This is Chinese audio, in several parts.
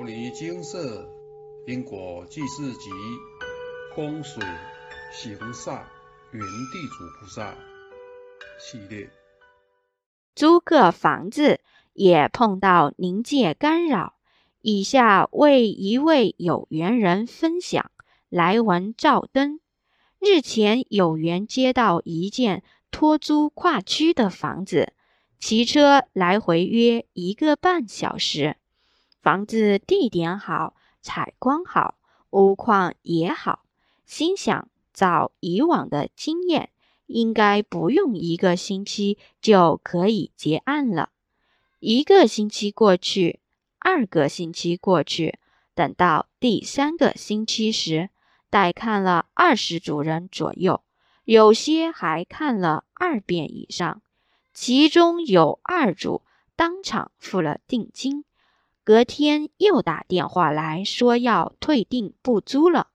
摩尼金色因果记事集风水行煞云地主菩萨系列。租个房子也碰到灵界干扰，以下为一位有缘人分享来文照灯。日前有缘接到一件托租跨区的房子，骑车来回约一个半小时。房子地点好，采光好，屋况也好，心想照以往的经验，应该不用一个星期就可以结案了。一个星期过去，二个星期过去，等到第三个星期时，待看了二十组人左右，有些还看了二遍以上，其中有二组当场付了定金。隔天又打电话来说要退订不租了，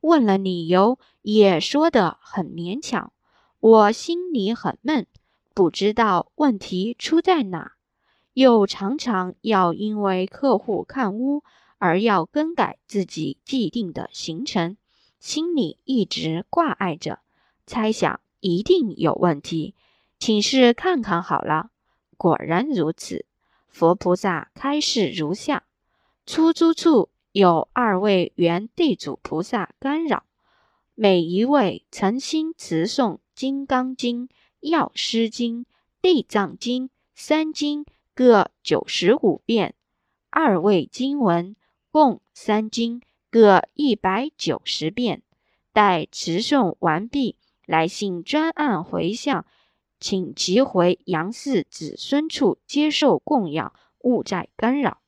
问了理由也说得很勉强，我心里很闷，不知道问题出在哪，又常常要因为客户看屋而要更改自己既定的行程，心里一直挂碍着，猜想一定有问题，请示看看好了，果然如此。佛菩萨开示如下：出租处有二位原地主菩萨干扰，每一位诚心持诵《金刚经》《药师经》《地藏经》三经各九十五遍，二位经文共三经各一百九十遍。待持诵完毕，来信专案回向。请即回杨氏子孙处接受供养，勿再干扰。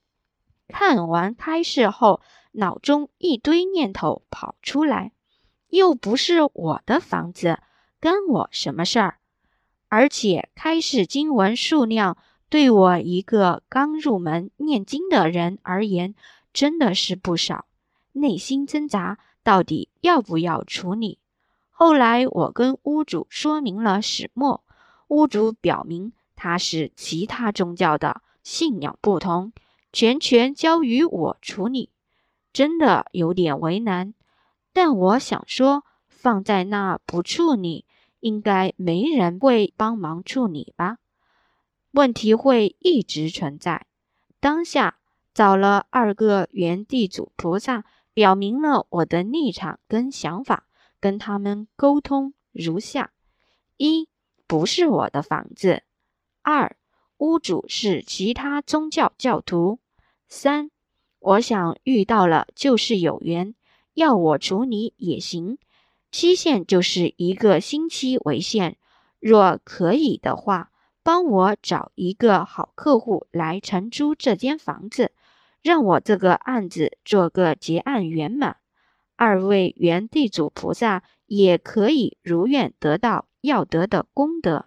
看完开示后，脑中一堆念头跑出来：又不是我的房子，跟我什么事儿？而且开示经文数量，对我一个刚入门念经的人而言，真的是不少。内心挣扎，到底要不要处理？后来我跟屋主说明了始末。屋主表明他是其他宗教的，信仰不同，全权交于我处理，真的有点为难。但我想说，放在那不处理，应该没人会帮忙处理吧？问题会一直存在。当下找了二个原地主菩萨，表明了我的立场跟想法，跟他们沟通如下：一。不是我的房子。二，屋主是其他宗教教徒。三，我想遇到了就是有缘，要我处理也行。期限就是一个星期为限。若可以的话，帮我找一个好客户来承租这间房子，让我这个案子做个结案圆满。二位原地主菩萨也可以如愿得到。要得的功德，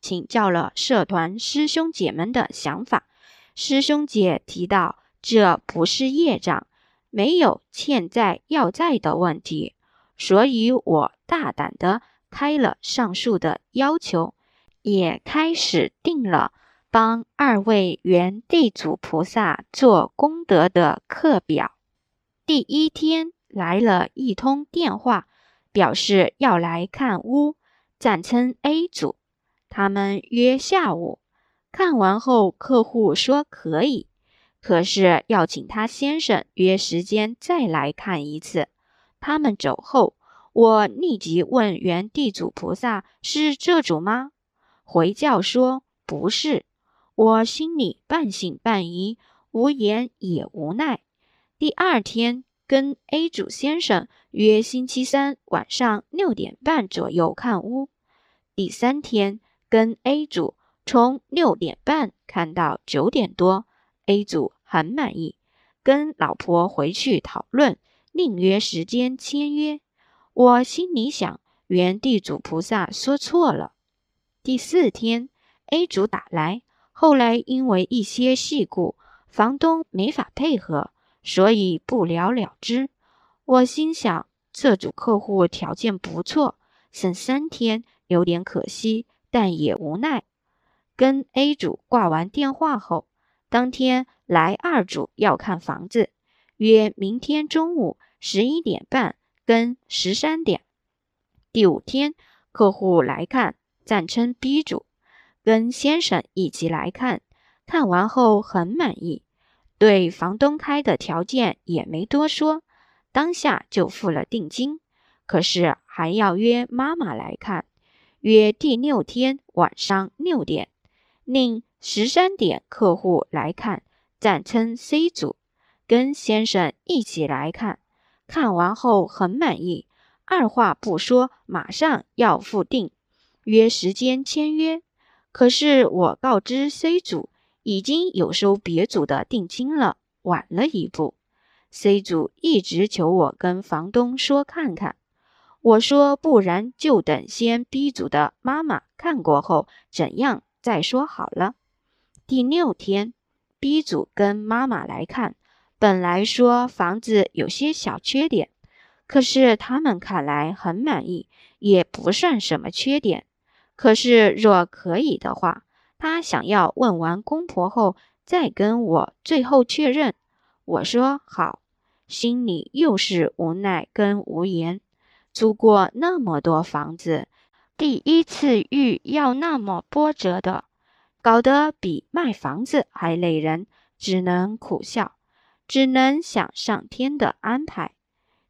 请教了社团师兄姐们的想法。师兄姐提到，这不是业障，没有欠债要债的问题，所以我大胆的开了上述的要求，也开始定了帮二位原地主菩萨做功德的课表。第一天来了一通电话，表示要来看屋。暂称 A 组，他们约下午看完后，客户说可以，可是要请他先生约时间再来看一次。他们走后，我立即问原地主菩萨是这组吗？回教说不是，我心里半信半疑，无言也无奈。第二天跟 A 组先生约星期三晚上六点半左右看屋。第三天跟 A 组从六点半看到九点多，A 组很满意，跟老婆回去讨论，另约时间签约。我心里想，原地主菩萨说错了。第四天 A 组打来，后来因为一些事故，房东没法配合，所以不了了之。我心想，这组客户条件不错，剩三天。有点可惜，但也无奈。跟 A 组挂完电话后，当天来二主要看房子，约明天中午十一点半跟十三点。第五天客户来看，暂称 B 主，跟先生一起来看，看完后很满意，对房东开的条件也没多说，当下就付了定金。可是还要约妈妈来看，约第六天晚上六点，另十三点客户来看，暂称 C 组，跟先生一起来看，看完后很满意，二话不说，马上要付定，约时间签约。可是我告知 C 组已经有收别组的定金了，晚了一步。C 组一直求我跟房东说看看。我说，不然就等先 B 组的妈妈看过后怎样再说好了。第六天，B 组跟妈妈来看，本来说房子有些小缺点，可是他们看来很满意，也不算什么缺点。可是若可以的话，他想要问完公婆后再跟我最后确认。我说好，心里又是无奈跟无言。租过那么多房子，第一次遇要那么波折的，搞得比卖房子还累人，只能苦笑，只能想上天的安排。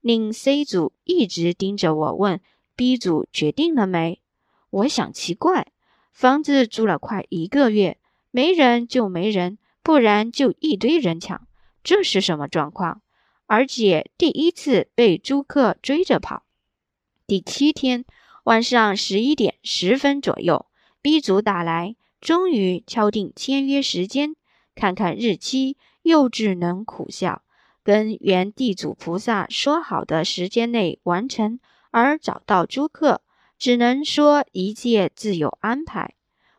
令 C 组一直盯着我问 B 组决定了没？我想奇怪，房子租了快一个月，没人就没人，不然就一堆人抢，这是什么状况？而且第一次被租客追着跑。第七天晚上十一点十分左右，B 组打来，终于敲定签约时间。看看日期，又只能苦笑。跟原地主菩萨说好的时间内完成，而找到租客，只能说一切自有安排。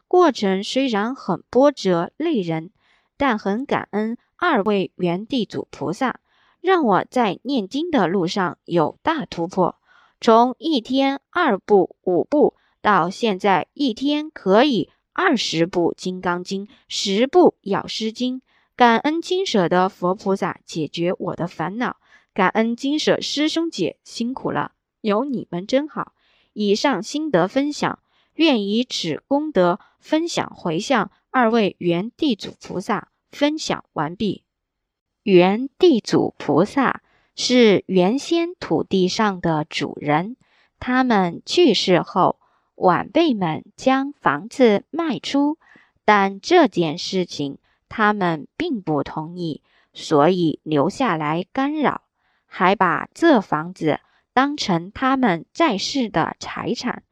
过程虽然很波折累人，但很感恩二位原地主菩萨，让我在念经的路上有大突破。从一天二步、五步到现在一天可以二十部《金刚经》，十部《药师经》。感恩金舍的佛菩萨解决我的烦恼，感恩金舍师兄姐辛苦了，有你们真好。以上心得分享，愿以此功德分享回向二位原地主菩萨。分享完毕，原地主菩萨。是原先土地上的主人，他们去世后，晚辈们将房子卖出，但这件事情他们并不同意，所以留下来干扰，还把这房子当成他们在世的财产。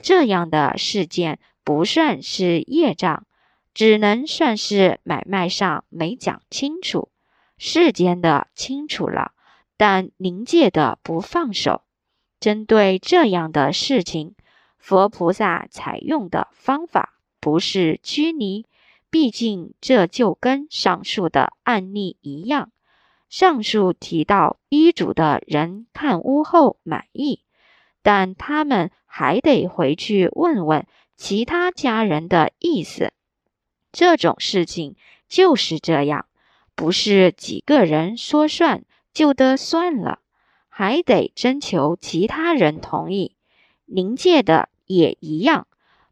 这样的事件不算是业障，只能算是买卖上没讲清楚，世间的清楚了。但灵界的不放手，针对这样的事情，佛菩萨采用的方法不是拘泥，毕竟这就跟上述的案例一样。上述提到医嘱的人看屋后满意，但他们还得回去问问其他家人的意思。这种事情就是这样，不是几个人说算。就得算了，还得征求其他人同意。临界的也一样，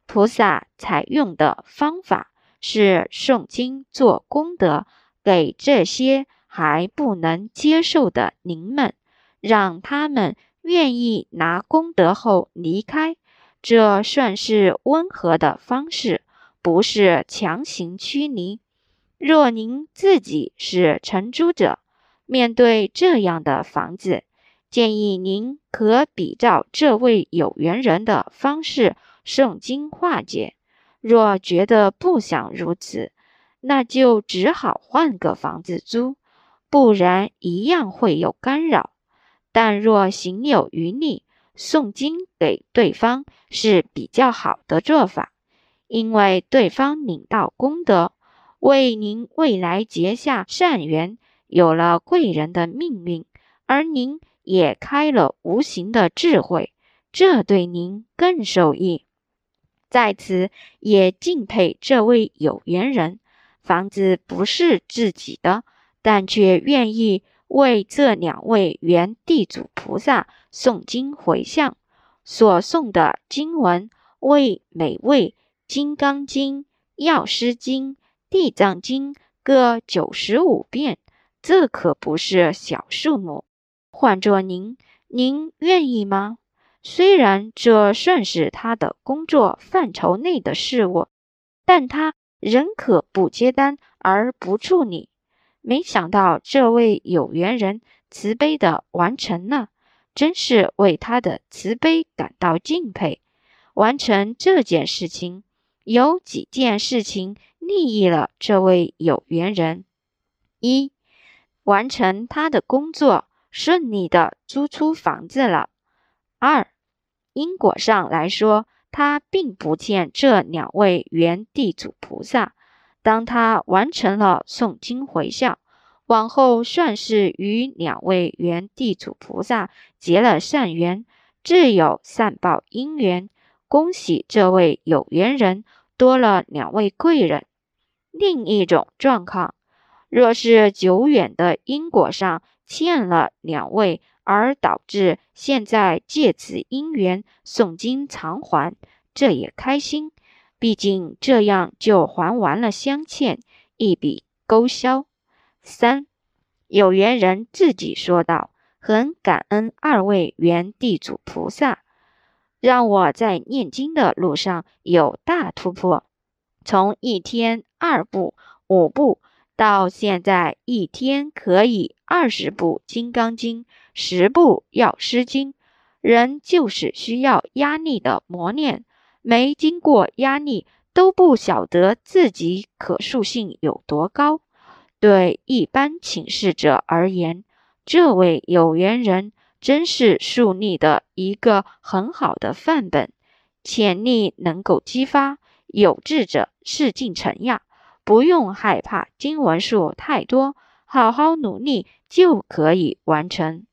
菩萨采用的方法是诵经做功德，给这些还不能接受的您们，让他们愿意拿功德后离开。这算是温和的方式，不是强行驱离。若您自己是承租者，面对这样的房子，建议您可比照这位有缘人的方式诵经化解。若觉得不想如此，那就只好换个房子租，不然一样会有干扰。但若行有余力，诵经给对方是比较好的做法，因为对方领到功德，为您未来结下善缘。有了贵人的命运，而您也开了无形的智慧，这对您更受益。在此也敬佩这位有缘人，房子不是自己的，但却愿意为这两位原地主菩萨诵经回向。所诵的经文为每位《金刚经》《药师经》《地藏经》各九十五遍，这可不是小数目。换做您，您愿意吗？虽然这算是他的工作范畴内的事物，但他。仍可不接单而不助理。没想到这位有缘人慈悲的完成了，真是为他的慈悲感到敬佩。完成这件事情，有几件事情利益了这位有缘人：一、完成他的工作，顺利的租出房子了；二、因果上来说。他并不欠这两位原地主菩萨。当他完成了诵经回向，往后算是与两位原地主菩萨结了善缘，自有善报因缘。恭喜这位有缘人多了两位贵人。另一种状况，若是久远的因果上欠了两位。而导致现在借此因缘诵经偿还，这也开心。毕竟这样就还完了相欠，一笔勾销。三有缘人自己说道：“很感恩二位原地主菩萨，让我在念经的路上有大突破，从一天二部、五部。”到现在，一天可以二十部《金刚经》，十部《药师经》。人就是需要压力的磨练，没经过压力，都不晓得自己可塑性有多高。对一般请示者而言，这位有缘人真是树立的一个很好的范本，潜力能够激发，有志者事竟成呀。不用害怕经文数太多，好好努力就可以完成。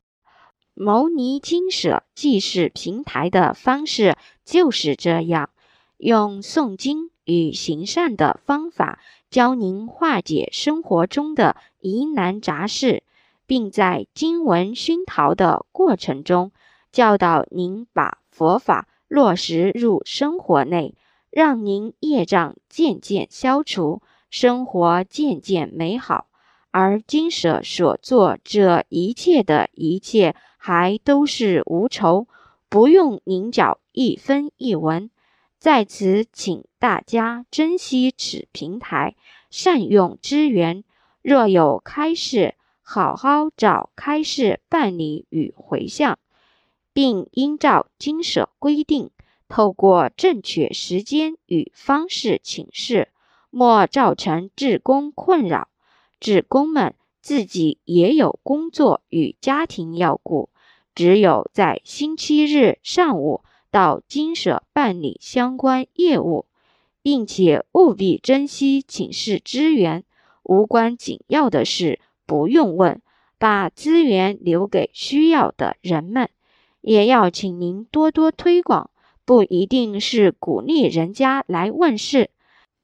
牟尼经舍记事平台的方式就是这样，用诵经与行善的方法，教您化解生活中的疑难杂事，并在经文熏陶的过程中，教导您把佛法落实入生活内，让您业障渐渐消除。生活渐渐美好，而金舍所做这一切的一切，还都是无酬，不用您缴一分一文。在此，请大家珍惜此平台，善用资源。若有开示，好好找开示办理与回向，并应照金舍规定，透过正确时间与方式请示。莫造成职工困扰，职工们自己也有工作与家庭要顾，只有在星期日上午到金舍办理相关业务，并且务必珍惜请示资源。无关紧要的事不用问，把资源留给需要的人们。也要请您多多推广，不一定是鼓励人家来问事。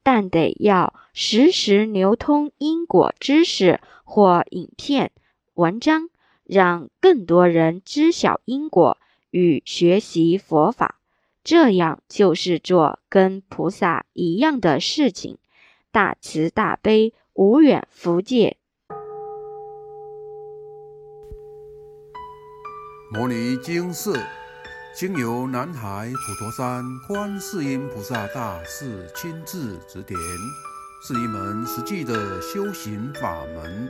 但得要时时流通因果知识或影片、文章，让更多人知晓因果与学习佛法，这样就是做跟菩萨一样的事情，大慈大悲，无远弗届。摩尼经释。经由南海普陀山观世音菩萨大士亲自指点，是一门实际的修行法门，